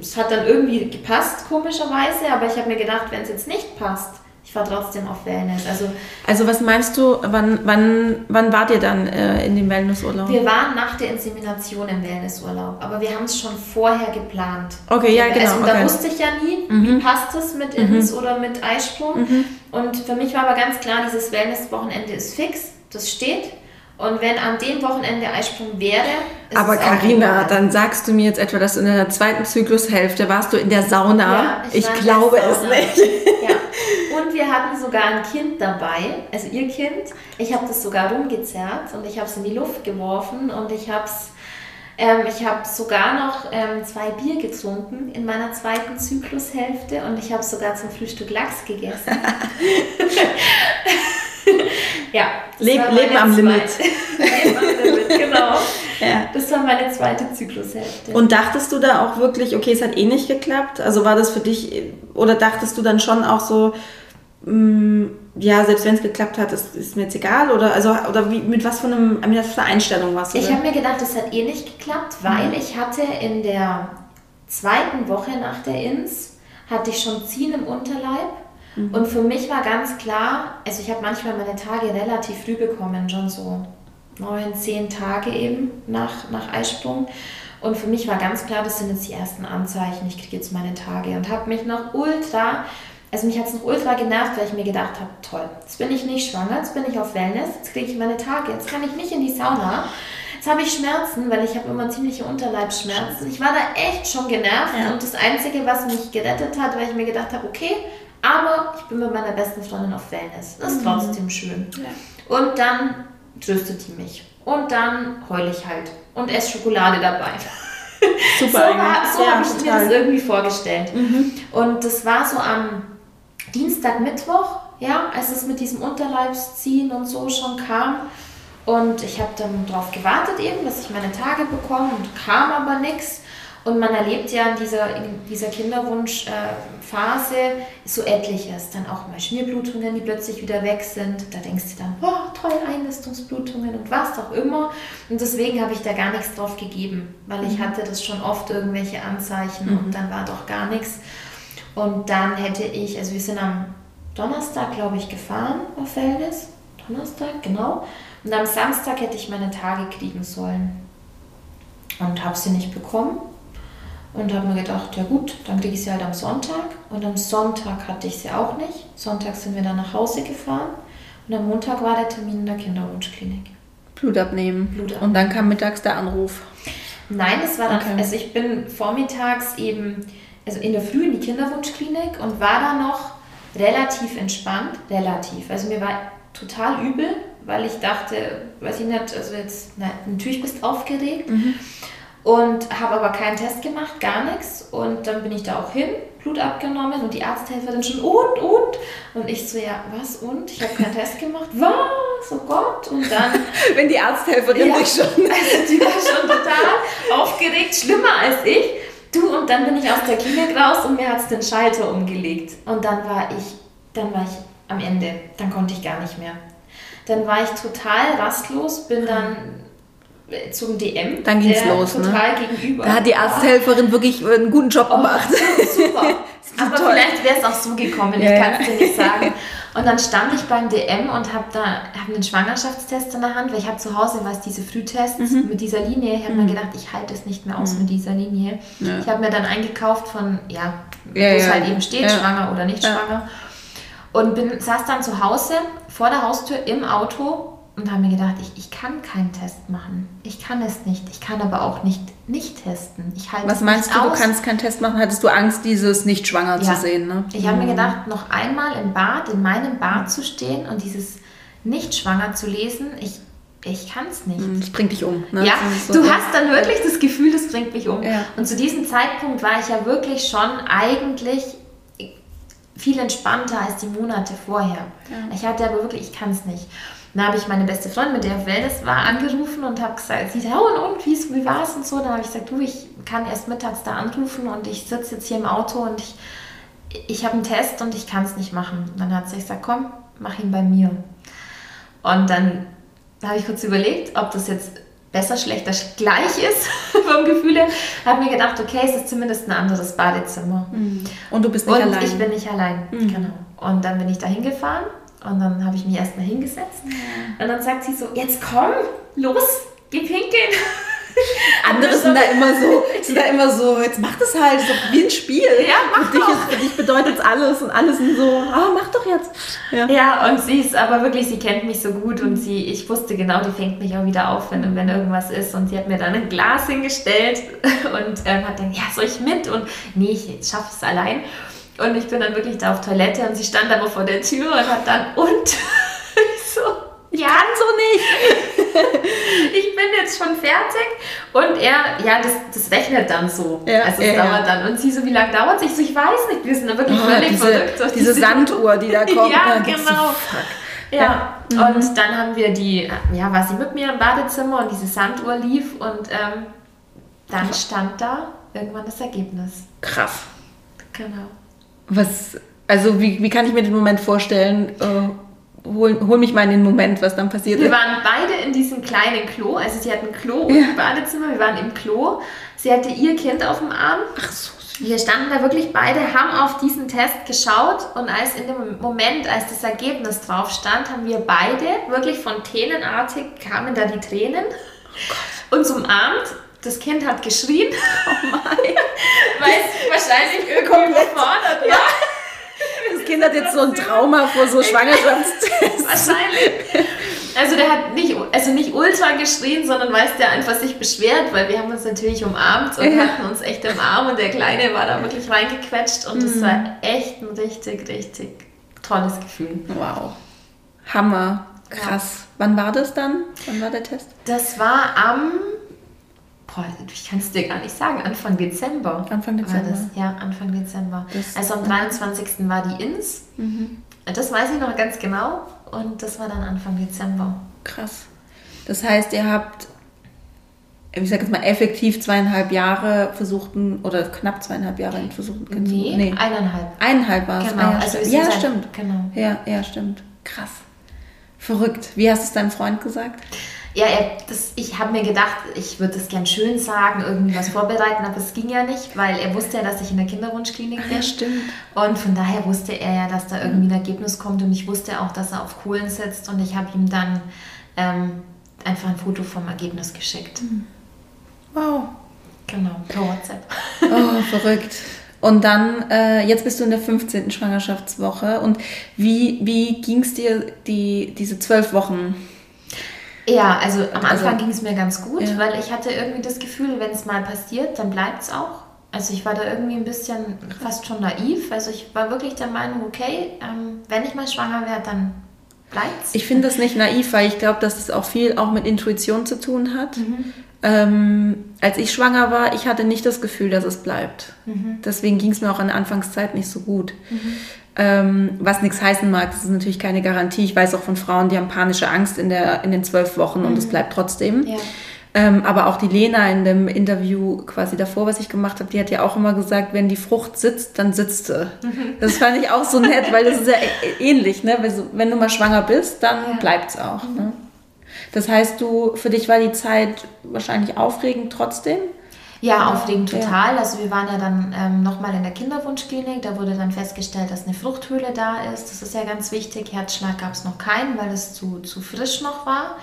B: es hat dann irgendwie gepasst, komischerweise, aber ich habe mir gedacht, wenn es jetzt nicht passt, ich war trotzdem auf Wellness. Also,
A: also was meinst du, wann, wann, wann wart ihr dann äh, in dem Wellnessurlaub?
B: Wir waren nach der Insemination im Wellnessurlaub, aber wir haben es schon vorher geplant.
A: Okay, ja, genau.
B: Also,
A: okay.
B: Da wusste ich ja nie, mhm. wie passt es mit Ins mhm. oder mit Eisprung. Mhm. Und für mich war aber ganz klar, dieses Wellness-Wochenende ist fix, das steht. Und wenn an dem Wochenende Eisprung wäre.
A: Aber Karina, dann sagst du mir jetzt etwa, dass du in der zweiten Zyklushälfte warst du in der Sauna. Ja, ich, ich glaube es nicht.
B: Ja. Und wir hatten sogar ein Kind dabei, also ihr Kind. Ich habe das sogar rumgezerrt und ich habe es in die Luft geworfen und ich habe es. Ähm, ich habe sogar noch ähm, zwei Bier getrunken in meiner zweiten Zyklushälfte und ich habe sogar zum Frühstück Lachs gegessen. <laughs> ja.
A: Leb, Leben am Limit. <laughs>
B: Leben am Limit, genau. Ja. Das war meine zweite Zyklushälfte.
A: Und dachtest du da auch wirklich, okay, es hat eh nicht geklappt? Also war das für dich, oder dachtest du dann schon auch so, mh, mm, ja, selbst wenn es geklappt hat, ist, ist, mir jetzt egal? Oder, also, oder wie, mit was für, einem, mit was für einer Einstellung warst du?
B: Ich habe mir gedacht, es hat eh nicht geklappt, weil mhm. ich hatte in der zweiten Woche nach der Ins, hatte ich schon Ziehen im Unterleib Mhm. Und für mich war ganz klar, also ich habe manchmal meine Tage relativ früh bekommen, schon so neun, zehn Tage eben nach, nach Eisprung. Und für mich war ganz klar, das sind jetzt die ersten Anzeichen, ich kriege jetzt meine Tage. Und habe mich noch ultra, also mich hat es noch ultra genervt, weil ich mir gedacht habe, toll, jetzt bin ich nicht schwanger, jetzt bin ich auf Wellness, jetzt kriege ich meine Tage, jetzt kann ich nicht in die Sauna. Jetzt habe ich Schmerzen, weil ich habe immer ziemliche Unterleibsschmerzen. Ich war da echt schon genervt ja. und das Einzige, was mich gerettet hat, weil ich mir gedacht habe, okay, aber ich bin mit meiner besten Freundin auf Wellness. Das ist mhm. trotzdem schön. Ja. Und dann tröstet die mich. Und dann heule ich halt. Und esse Schokolade dabei. Super. so so ja, habe ich mir das irgendwie vorgestellt. Mhm. Und das war so am Dienstag, Mittwoch, ja, als es mit diesem Unterleibsziehen und so schon kam. Und ich habe dann darauf gewartet eben, dass ich meine Tage bekomme und kam aber nichts. Und man erlebt ja in dieser, in dieser Kinderwunschphase äh, so etliches. Dann auch mal Schmierblutungen, die plötzlich wieder weg sind. Da denkst du dann, oh, toll, Einnistungsblutungen und was auch immer. Und deswegen habe ich da gar nichts drauf gegeben, weil ich mhm. hatte das schon oft irgendwelche Anzeichen mhm. und dann war doch gar nichts. Und dann hätte ich, also wir sind am Donnerstag, glaube ich, gefahren auf Wellness. Donnerstag, genau. Und am Samstag hätte ich meine Tage kriegen sollen. Und habe sie nicht bekommen. Und habe mir gedacht, ja gut, dann kriege ich sie halt am Sonntag. Und am Sonntag hatte ich sie auch nicht. Sonntag sind wir dann nach Hause gefahren. Und am Montag war der Termin in der Kinderwunschklinik.
A: Blut abnehmen. Blut abnehmen. Und dann kam mittags der Anruf.
B: Nein, es war dann, okay. also ich bin vormittags eben, also in der Früh in die Kinderwunschklinik und war da noch relativ entspannt. Relativ. Also mir war total übel, weil ich dachte, weiß ich nicht, also jetzt, na, natürlich bist du aufgeregt. Mhm. Und habe aber keinen Test gemacht, gar nichts. Und dann bin ich da auch hin, Blut abgenommen und die Arzthelferin schon, und, und? Und ich so, ja, was, und? Ich habe keinen Test gemacht. <laughs> Was? Oh Gott. Und dann... <laughs>
A: Wenn die Arzthelferin ja, dich schon... <laughs>
B: Also die war schon total aufgeregt, schlimmer als ich. Du, und dann bin ich aus der Klinik raus und mir hat es den Schalter umgelegt. Und dann war ich, dann war ich am Ende. Dann konnte ich gar nicht mehr. Dann war ich total rastlos, bin dann zum DM.
A: Dann ging es los.
B: Ne? Total ne? gegenüber.
A: Da hat die Arzthelferin oh. wirklich einen guten Job oh, gemacht.
B: Super. <laughs> Aber toll. vielleicht wäre es auch so gekommen, ja, ich kann es dir nicht sagen. <laughs> Und dann stand ich beim DM und habe da hab einen Schwangerschaftstest in der Hand, weil ich habe zu Hause was diese Frühtests mhm. mit dieser Linie. Ich habe mhm. mir gedacht, ich halte es nicht mehr aus mhm. mit dieser Linie. Ja. Ich habe mir dann eingekauft von, ja, ja wo es halt eben steht, schwanger oder nicht schwanger. Und bin, saß dann zu Hause vor der Haustür im Auto und habe mir gedacht, ich, ich kann keinen Test machen. Ich kann es nicht. Ich kann aber auch nicht nicht testen. Ich halte
A: Was meinst du, aus. du kannst keinen Test machen? Hattest du Angst, dieses nicht schwanger ja. zu sehen? Ne?
B: Ich habe mir mhm. gedacht, noch einmal im Bad, in meinem Bad zu stehen und dieses nicht schwanger zu lesen, ich, ich kann es nicht.
A: Mhm, das bringt dich um. Ne?
B: Ja, so du hast dann wirklich das Gefühl, das bringt mich um. Ja. Und zu diesem Zeitpunkt war ich ja wirklich schon eigentlich viel entspannter als die Monate vorher. Ja. Ich hatte aber wirklich, ich kann es nicht. Dann habe ich meine beste Freundin, mit der auf Wellness war, angerufen und habe gesagt, sie oh, und, und wie, wie war es und so. Dann habe ich gesagt, du, ich kann erst mittags da anrufen und ich sitze jetzt hier im Auto und ich, ich habe einen Test und ich kann es nicht machen. Und dann hat sie gesagt, komm, mach ihn bei mir. Und dann habe ich kurz überlegt, ob das jetzt besser, schlechter, gleich ist <laughs> vom Gefühl her. Habe mir gedacht, okay, es ist zumindest ein anderes Badezimmer.
A: Mhm. Und du bist nicht
B: und
A: allein.
B: ich bin nicht allein, mhm. genau. Und dann bin ich da hingefahren und dann habe ich mich erstmal hingesetzt. Und dann sagt sie so, jetzt komm, los, geh pinkeln. <laughs>
A: Andere sind da immer so, <laughs> sind da immer so, jetzt mach das halt, so wie ein Spiel.
B: Ja, mach
A: für dich,
B: doch.
A: ist, für dich bedeutet es alles und alle sind so, ah, mach doch jetzt. Ja.
B: Ja, und sie ist aber wirklich, sie kennt mich so gut und sie, ich wusste genau, die fängt mich auch wieder auf, wenn, wenn irgendwas ist. Und sie hat mir dann ein Glas hingestellt <laughs> und ähm, hat dann, ja, soll ich mit? Und nee, ich schaffe es allein. Und ich bin dann wirklich da auf Toilette und sie stand aber vor der Tür und hat dann, und? <laughs> ich so, ja,
A: so nicht. <laughs>
B: ich bin jetzt schon fertig. Und er, ja, das, das rechnet dann so.
A: Ja,
B: also es
A: ja,
B: dauert dann. Und sie so, wie lange dauert es? Ich so, ich weiß nicht. Wir sind da wirklich
A: Ah,
B: völlig
A: diese,
B: verrückt. durch
A: diese Sanduhr, die da <laughs> kommt.
B: Ja,
A: so,
B: genau. Ja,
A: Ja. Mhm.
B: und dann haben wir die, ja, war sie mit mir im Badezimmer und diese Sanduhr lief und ähm, dann stand da irgendwann das Ergebnis.
A: Krass.
B: Genau.
A: Was, also wie, wie kann ich mir den Moment vorstellen? Äh, hol, hol mich mal in den Moment, was dann passiert
B: Wir
A: ist.
B: waren beide in diesem kleinen Klo, also sie hat ein Klo und ein Badezimmer, wir waren im Klo. Sie hatte ihr Kind auf dem Arm.
A: Ach so.
B: Wir standen da wirklich beide, haben auf diesen Test geschaut und als in dem Moment, als das Ergebnis drauf stand, haben wir beide wirklich fontänenartig kamen da die Tränen uns umarmt. Das Kind hat geschrien,
A: Oh mein. <laughs>
B: weil es wahrscheinlich überfordert war.
A: Das Kind hat jetzt so ein Trauma vor so Schwangerschaftstests.
B: Wahrscheinlich. Also der hat nicht, also nicht ultra geschrien, sondern weiß der einfach sich beschwert, weil wir haben uns natürlich umarmt und
A: Ja.
B: hatten uns echt im Arm und der Kleine war da wirklich reingequetscht und es war echt ein richtig, richtig tolles Gefühl.
A: Wow. Hammer. Krass. Wann war das dann? Wann war der Test?
B: Das war am, boah, ich kann es dir gar nicht sagen, Anfang Dezember.
A: Anfang Dezember.
B: War das, ja, Anfang Dezember.
A: Das-
B: also am 23. war die Ins. Das weiß ich noch ganz genau und das war dann Anfang Dezember.
A: Krass. Das heißt, ihr habt, ich sag jetzt mal, effektiv zweieinhalb Jahre versuchten, oder knapp zweieinhalb Jahre versucht, zu-
B: Nee, eineinhalb.
A: Eineinhalb war es.
B: Genau,
A: Ah, ja,
B: also
A: stimmt. ja
B: seit-
A: stimmt.
B: genau.
A: Ja, ja, stimmt. Krass. Verrückt. Wie hast du es deinem Freund gesagt?
B: Ja, er, das, ich habe mir gedacht, ich würde das gern schön sagen, irgendwie was vorbereiten, aber es ging ja nicht, weil er wusste ja, dass ich in der Kinderwunschklinik bin.
A: stimmt.
B: Und von daher wusste er ja, dass da irgendwie ein Ergebnis kommt und ich wusste auch, dass er auf Kohlen sitzt und ich habe ihm dann ähm, einfach ein Foto vom Ergebnis geschickt.
A: Wow.
B: Genau, per WhatsApp.
A: Oh, verrückt. Und dann, äh, jetzt bist du in der 15. Schwangerschaftswoche. Und wie, wie ging es dir die, diese zwölf Wochen?
B: Ja, also am
A: Also-
B: Anfang ging es mir ganz gut,
A: Ja.
B: weil ich hatte irgendwie das Gefühl, wenn es mal passiert, dann bleibt es auch. Also ich war da irgendwie ein bisschen fast schon naiv. Also ich war wirklich der Meinung, okay, ähm, wenn ich mal schwanger werde, dann bleibt's.
A: Ich finde das nicht naiv, weil ich glaube, dass es auch viel auch mit Intuition zu tun hat. Ähm, als ich schwanger war, ich hatte nicht das Gefühl, dass es bleibt. Deswegen ging es mir auch in der Anfangszeit nicht so gut. Ähm, was nichts heißen mag, das ist natürlich keine Garantie. Ich weiß auch von Frauen, die haben panische Angst in, der, in den zwölf Wochen und es bleibt trotzdem.
B: Ja.
A: Ähm, aber auch die Lena in dem Interview quasi davor, was ich gemacht habe, die hat ja auch immer gesagt, wenn die Frucht sitzt, dann sitzt sie. Das fand ich auch so nett, weil das ist ja <laughs> ähnlich, ne? Wenn du mal schwanger bist, dann
B: Ja.
A: bleibt es auch. Ne? Das heißt, du, für dich war die Zeit wahrscheinlich aufregend trotzdem?
B: Ja, aufregend
A: Ja.
B: total. Also wir waren ja dann ähm, nochmal in der Kinderwunschklinik. Da wurde dann festgestellt, dass eine Fruchthöhle da ist. Das ist ja ganz wichtig. Herzschlag gab es noch keinen, weil es zu, zu frisch noch war.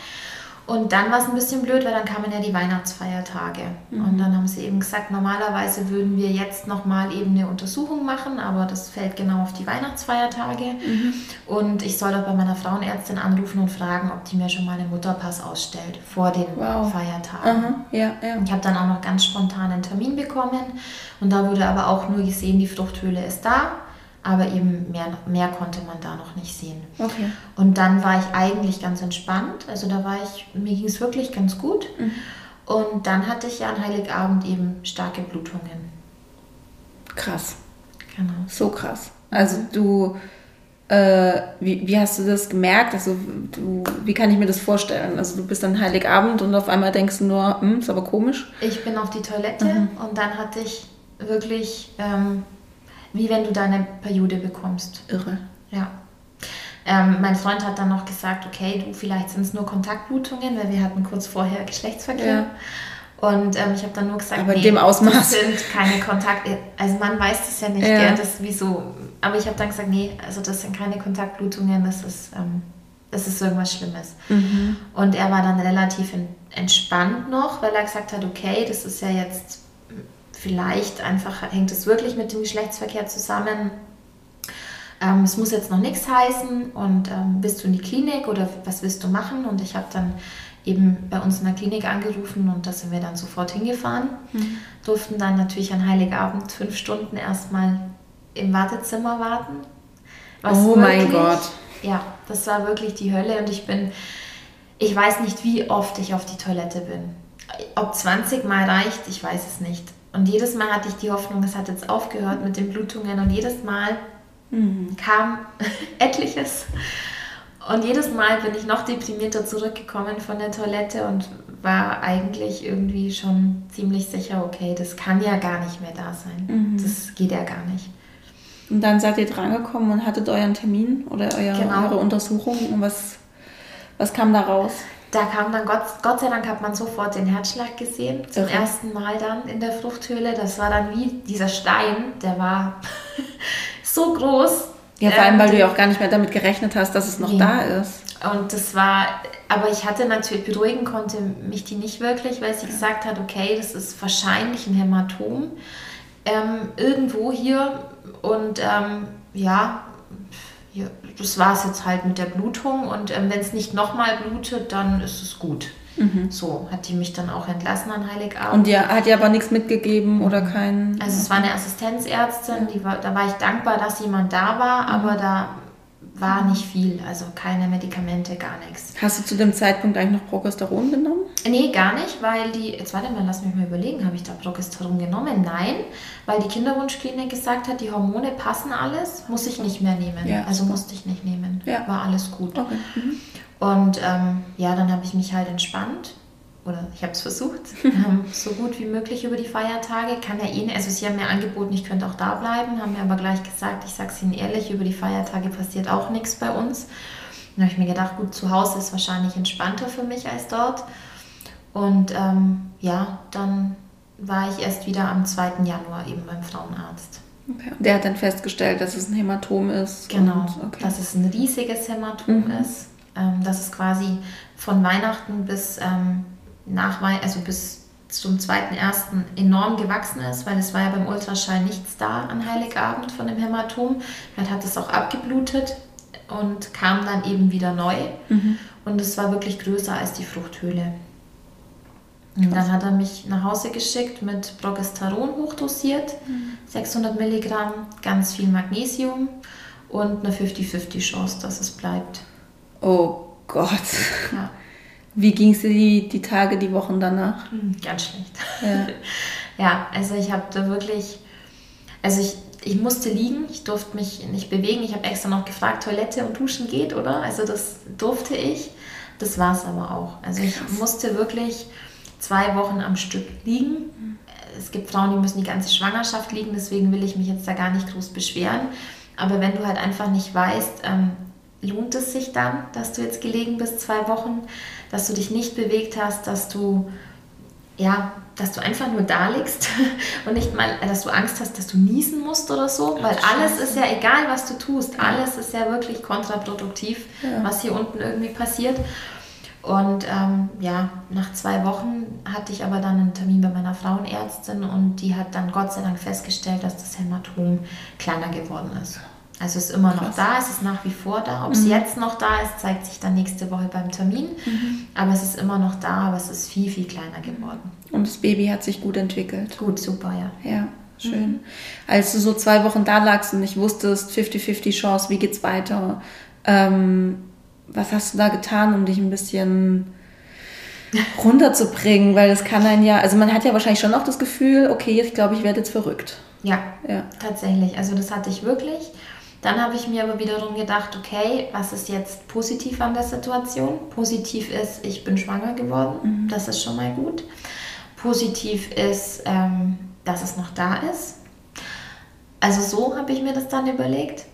B: Und dann war es ein bisschen blöd, weil dann kamen ja die Weihnachtsfeiertage. Und dann haben sie eben gesagt, normalerweise würden wir jetzt nochmal eben eine Untersuchung machen, aber das fällt genau auf die Weihnachtsfeiertage. Und ich soll auch bei meiner Frauenärztin anrufen und fragen, ob die mir schon mal einen Mutterpass ausstellt vor den
A: Wow.
B: Feiertagen.
A: Aha, ja, ja.
B: Ich habe dann auch noch ganz spontan einen Termin bekommen und da wurde aber auch nur gesehen, die Fruchthöhle ist da, aber eben mehr, mehr konnte man da noch nicht sehen.
A: Okay.
B: Und dann war ich eigentlich ganz entspannt, also da war ich, mir ging es wirklich ganz gut. Und dann hatte ich ja an Heiligabend eben starke Blutungen.
A: Krass.
B: Genau.
A: So krass. Also du, äh, wie, wie hast du das gemerkt? Also du, wie kann ich mir das vorstellen? Also du bist dann Heiligabend und auf einmal denkst du nur, hm, ist aber komisch.
B: Ich bin auf die Toilette und dann hatte ich wirklich, ähm, wie wenn du deine Periode bekommst.
A: Irre.
B: Ja. Ähm, mein Freund hat dann noch gesagt, okay, du, vielleicht sind es nur Kontaktblutungen, weil wir hatten kurz vorher Geschlechtsverkehr. Und ähm, ich habe dann nur gesagt,
A: aber in dem Ausmaß.
B: das sind keine Kontakte. Also man weiß das ja nicht,
A: Ja.
B: Gell, das wieso. Aber ich habe dann gesagt, nee, also das sind keine Kontaktblutungen, das ist, ähm, das ist irgendwas Schlimmes.
A: Mhm.
B: Und er war dann relativ en- entspannt noch, weil er gesagt hat, okay, das ist ja jetzt vielleicht einfach, hängt es wirklich mit dem Geschlechtsverkehr zusammen. Ähm, es muss jetzt noch nichts heißen und ähm, bist du in die Klinik oder was willst du machen? Und ich habe dann eben bei uns in der Klinik angerufen und da sind wir dann sofort hingefahren. Durften dann natürlich an Heiligabend fünf Stunden erstmal im Wartezimmer warten.
A: Oh mein Gott.
B: Ja, das war wirklich die Hölle und ich bin, ich weiß nicht, wie oft ich auf die Toilette bin. Ob 20 Mal reicht, ich weiß es nicht. Und jedes Mal hatte ich die Hoffnung, es hat jetzt aufgehört mit den Blutungen und jedes Mal kam <laughs> etliches. Und jedes Mal bin ich noch deprimierter zurückgekommen von der Toilette und war eigentlich irgendwie schon ziemlich sicher, okay, das kann ja gar nicht mehr da sein. Das geht ja gar nicht.
A: Und dann seid ihr drangekommen und hattet euren Termin oder euer,
B: Genau.
A: eure Untersuchung. Und was, was kam da raus?
B: Da kam dann, Gott, Gott sei Dank hat man sofort den Herzschlag gesehen, zum
A: Irre.
B: ersten Mal dann in der Fruchthöhle. Das war dann wie dieser Stein, der war <laughs> so groß.
A: Ja, vor allem, weil
B: Ähm,
A: du ja auch gar nicht mehr damit gerechnet hast, dass es noch
B: Nee.
A: da ist.
B: Und das war, aber ich hatte natürlich, beruhigen konnte mich die nicht wirklich, weil sie gesagt hat, okay, das ist wahrscheinlich ein Hämatom ähm, irgendwo hier und ähm, ja, ja, das war es jetzt halt mit der Blutung und ähm, wenn es nicht nochmal blutet, dann ist es gut. So hat die mich dann auch entlassen an Heiligabend.
A: Und dir hat dir aber nichts mitgegeben oder kein.
B: Also es war eine Assistenzärztin, die war, da war ich dankbar, dass jemand da war, aber da war nicht viel, also keine Medikamente, gar nichts.
A: Hast du zu dem Zeitpunkt eigentlich noch Progesteron genommen?
B: Nee, gar nicht, weil die, jetzt warte mal, lass mich mal überlegen, habe ich da Progesteron genommen? Nein, weil die Kinderwunschklinik gesagt hat, die Hormone passen alles, muss ich nicht mehr nehmen.
A: Ja,
B: also
A: super.
B: musste ich nicht nehmen.
A: Ja.
B: War alles gut.
A: Okay. Mhm.
B: Und ähm, ja, dann habe ich mich halt entspannt. Oder ich habe es versucht, ähm, <laughs> so gut wie möglich über die Feiertage. Kann ja eh nicht, also sie haben mir angeboten, ich könnte auch da bleiben, haben mir aber gleich gesagt, ich sage es Ihnen ehrlich, über die Feiertage passiert auch nichts bei uns. Dann habe ich mir gedacht, gut, zu Hause ist wahrscheinlich entspannter für mich als dort. Und ähm, ja, dann war ich erst wieder am 2. Januar eben beim Frauenarzt.
A: Okay. Und der hat dann festgestellt, dass es ein Hämatom ist.
B: Genau,
A: Und, okay.
B: dass es ein riesiges Hämatom
A: Mhm.
B: ist. Ähm, dass es quasi von Weihnachten bis ähm, nach also bis zum 2.1. enorm gewachsen ist, weil es war ja beim Ultraschall nichts da an Heiligabend von dem Hämatom. Dann hat es auch abgeblutet und kam dann eben wieder neu.
A: Mhm.
B: Und es war wirklich größer als die Fruchthöhle. Und dann hat er mich nach Hause geschickt mit Progesteron hochdosiert, 600 Milligramm, ganz viel Magnesium und eine 50-50 Chance, dass es bleibt.
A: Oh Gott.
B: Ja,
A: Wie ging es dir die, die Tage, die Wochen danach?
B: hm, ganz schlecht.
A: Ja. <laughs>
B: Ja, also ich habe da wirklich, also ich, ich musste liegen, ich durfte mich nicht bewegen. Ich habe extra noch gefragt, Toilette und Duschen geht, oder? Also das durfte ich. Das war es aber auch. Also ich
A: Krass.
B: musste wirklich zwei Wochen am Stück liegen. Es gibt Frauen, die müssen die ganze Schwangerschaft liegen, deswegen will ich mich jetzt da gar nicht groß beschweren. Aber wenn du halt einfach nicht weißt, ähm, lohnt es sich dann, dass du jetzt gelegen bist zwei Wochen, dass du dich nicht bewegt hast, dass du ja, dass du einfach nur da liegst <laughs> und nicht mal, dass du Angst hast, dass du niesen musst oder so, weil alles ist ja egal, was du tust, alles ist ja wirklich kontraproduktiv,
A: Ja.
B: was hier unten irgendwie passiert. Und ähm, ja, nach zwei Wochen hatte ich aber dann einen Termin bei meiner Frauenärztin und die hat dann Gott sei Dank festgestellt, dass das Hämatom kleiner geworden ist. Also es ist immer noch
A: Krass.
B: da, es ist nach wie vor da. Ob es jetzt noch da ist, zeigt sich dann nächste Woche beim Termin. Aber es ist immer noch da, aber es ist viel, viel kleiner geworden.
A: Und das Baby hat sich gut entwickelt.
B: Gut, super, ja.
A: Ja, schön. Als du so zwei Wochen da lagst und nicht wusstest, 50-50 Chance, wie geht's weiter? Ähm, was hast du da getan, um dich ein bisschen <laughs> runterzubringen? Weil das kann einen ja, also man hat ja wahrscheinlich schon auch das Gefühl, okay, ich glaube, ich werde jetzt verrückt.
B: Ja,
A: Ja.
B: tatsächlich. Also das hatte ich wirklich. Dann habe ich mir aber wiederum gedacht, okay, was ist jetzt positiv an der Situation? Positiv ist, ich bin schwanger geworden. Das ist schon mal gut. Positiv ist, ähm, dass es noch da ist. Also so habe ich mir das dann überlegt.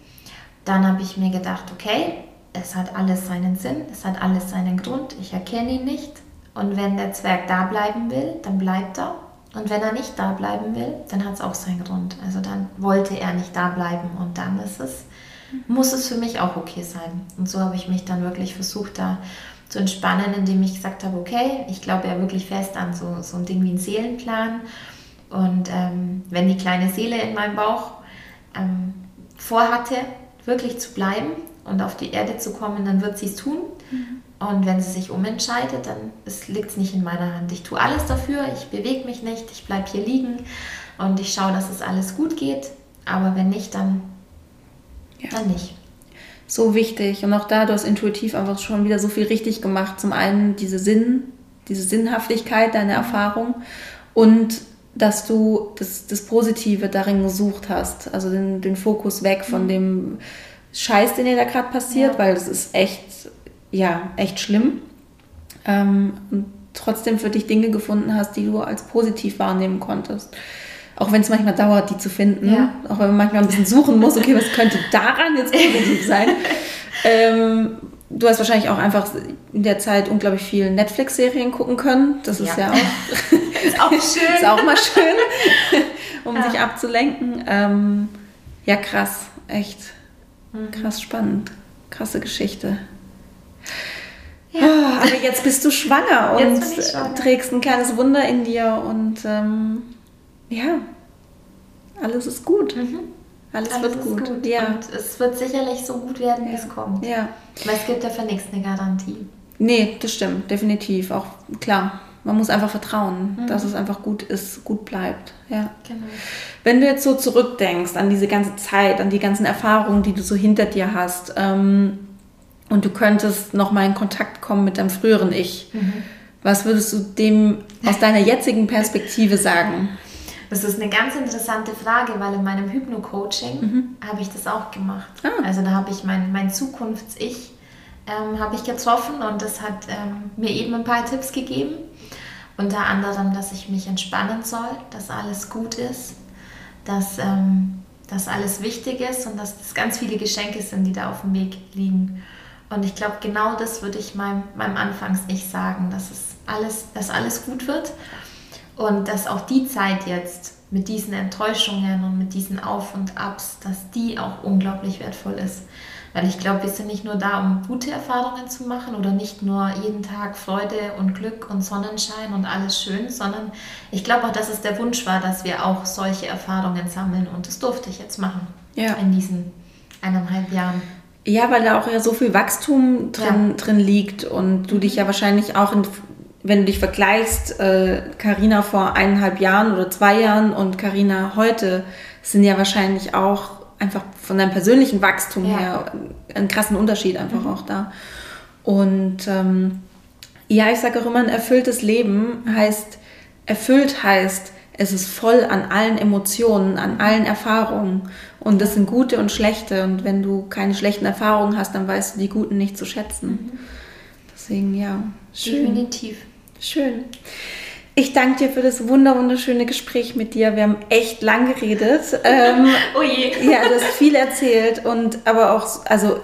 B: Dann habe ich mir gedacht, okay, es hat alles seinen Sinn, es hat alles seinen Grund. Ich erkenne ihn nicht, Und wenn der Zwerg da bleiben will, dann bleibt er. Und wenn er nicht da bleiben will, dann hat es auch seinen Grund. Also dann wollte er nicht da bleiben und dann ist es, muss es für mich auch okay sein. Und so habe ich mich dann wirklich versucht, da zu entspannen, indem ich gesagt habe, okay, ich glaube ja wirklich fest an so, so ein Ding wie einen Seelenplan. Und ähm, wenn die kleine Seele in meinem Bauch ähm, vorhatte, wirklich zu bleiben und auf die Erde zu kommen, dann wird sie es tun. Mhm. Und wenn sie sich umentscheidet, dann liegt es nicht in meiner Hand. Ich tue alles dafür, ich bewege mich nicht, ich bleibe hier liegen und ich schaue, dass es alles gut geht. Aber wenn nicht, dann, ja. dann nicht.
A: So wichtig. Und auch da, du hast intuitiv einfach schon wieder so viel richtig gemacht. Zum einen diese Sinn, diese Sinnhaftigkeit deiner mhm. Erfahrung und dass du das, das Positive darin gesucht hast. Also den, den Fokus weg von mhm. dem Scheiß, den dir da gerade passiert, ja. weil das ist echt ja, echt schlimm. Ähm, und trotzdem für dich Dinge gefunden hast, die du als positiv wahrnehmen konntest. Auch wenn es manchmal dauert, die zu finden. Ja. Auch wenn man manchmal ein bisschen suchen muss, okay, was könnte daran jetzt positiv sein? <laughs> ähm, du hast wahrscheinlich auch einfach in der Zeit unglaublich viel Netflix-Serien gucken können. Das ist ja, ja auch, <laughs> ist auch schön. ist auch mal schön, <laughs> um ja. sich abzulenken. Ähm, ja, krass, echt mhm. krass spannend. Krasse Geschichte. Ja. Ah, aber jetzt bist du schwanger und schwanger. trägst ein kleines Wunder in dir und ähm, ja, alles ist gut. Mhm.
B: Alles, alles, wird gut. gut. Ja. Und es wird sicherlich so gut werden, ja. wie es kommt. Ja. Weil es gibt ja für nichts eine Garantie.
A: Nee, das stimmt, definitiv. Auch klar, man muss einfach vertrauen, mhm. dass es einfach gut ist, gut bleibt. Ja. Genau. Wenn du jetzt so zurückdenkst an diese ganze Zeit, an die ganzen Erfahrungen, die du so hinter dir hast, ähm, und du könntest noch mal in Kontakt kommen mit deinem früheren Ich. Mhm. Was würdest du dem aus deiner jetzigen Perspektive sagen?
B: Das ist eine ganz interessante Frage, weil in meinem Hypno-Coaching mhm. habe ich das auch gemacht. Ah. Also da habe ich mein, mein Zukunfts-Ich ähm, habe ich getroffen und das hat ähm, mir eben ein paar Tipps gegeben. Unter anderem, dass ich mich entspannen soll, dass alles gut ist, dass, ähm, dass alles wichtig ist und dass es ganz viele Geschenke sind, die da auf dem Weg liegen. Und ich glaube, genau das würde ich meinem, meinem Anfangs-Ich sagen, dass, es alles, dass alles gut wird und dass auch die Zeit jetzt mit diesen Enttäuschungen und mit diesen Auf und Abs, dass die auch unglaublich wertvoll ist. Weil ich glaube, wir sind nicht nur da, um gute Erfahrungen zu machen oder nicht nur jeden Tag Freude und Glück und Sonnenschein und alles schön, sondern ich glaube auch, dass es der Wunsch war, dass wir auch solche Erfahrungen sammeln und das durfte ich jetzt machen ja. in diesen eineinhalb Jahren.
A: Ja, weil da auch ja so viel Wachstum drin, ja. drin liegt und du dich ja wahrscheinlich auch, in, wenn du dich vergleichst, Karina äh, vor eineinhalb Jahren oder zwei Jahren und Karina heute, sind ja wahrscheinlich auch einfach von deinem persönlichen Wachstum ja. her einen krassen Unterschied einfach mhm. auch da. Und ähm, ja, ich sage auch immer, ein erfülltes Leben heißt, erfüllt heißt, es ist voll an allen Emotionen, an allen Erfahrungen. Und das sind gute und schlechte. Und wenn du keine schlechten Erfahrungen hast, dann weißt du die guten nicht zu schätzen. Mhm. Deswegen, ja, schön. Definitiv. Schön. Ich danke dir für das wunderschöne Gespräch mit dir. Wir haben echt lang geredet. <laughs> Ähm, oh je. Ja, du hast viel erzählt und aber auch, also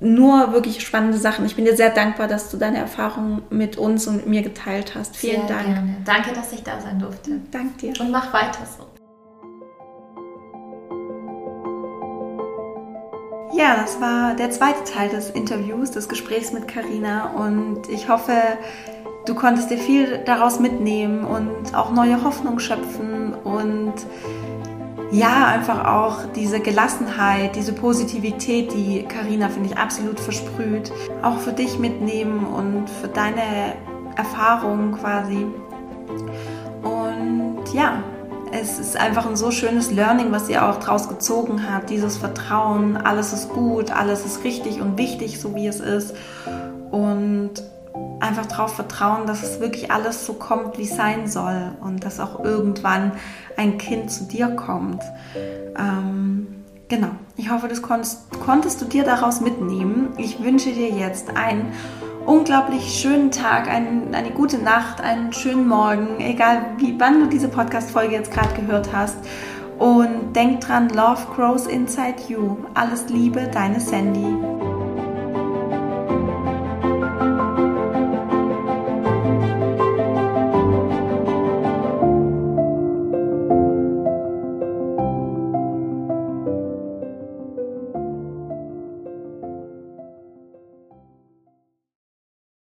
A: nur wirklich spannende Sachen. Ich bin dir sehr dankbar, dass du deine Erfahrungen mit uns und mit mir geteilt hast. Vielen sehr Dank. Gerne.
B: Danke, dass ich da sein durfte.
A: Danke dir.
B: Und mach weiter so.
A: Ja, das war der zweite Teil des Interviews, des Gesprächs mit Karina. Und ich hoffe, du konntest dir viel daraus mitnehmen und auch neue Hoffnung schöpfen. Und ja, einfach auch diese Gelassenheit, diese Positivität, die Karina finde ich absolut versprüht, auch für dich mitnehmen und für deine Erfahrungen quasi. Und ja, es ist einfach ein so schönes Learning, was sie auch daraus gezogen hat. Dieses Vertrauen, alles ist gut, alles ist richtig und wichtig, so wie es ist. Und einfach darauf vertrauen, dass es wirklich alles so kommt, wie es sein soll. Und dass auch irgendwann ein Kind zu dir kommt. Ähm, genau. Ich hoffe, das konntest, konntest du dir daraus mitnehmen. Ich wünsche dir jetzt einen unglaublich schönen Tag, ein, eine gute Nacht, einen schönen Morgen, egal wie, wann du diese Podcast-Folge jetzt gerade gehört hast. Und denk dran, Love grows inside you. Alles Liebe, deine Sandy.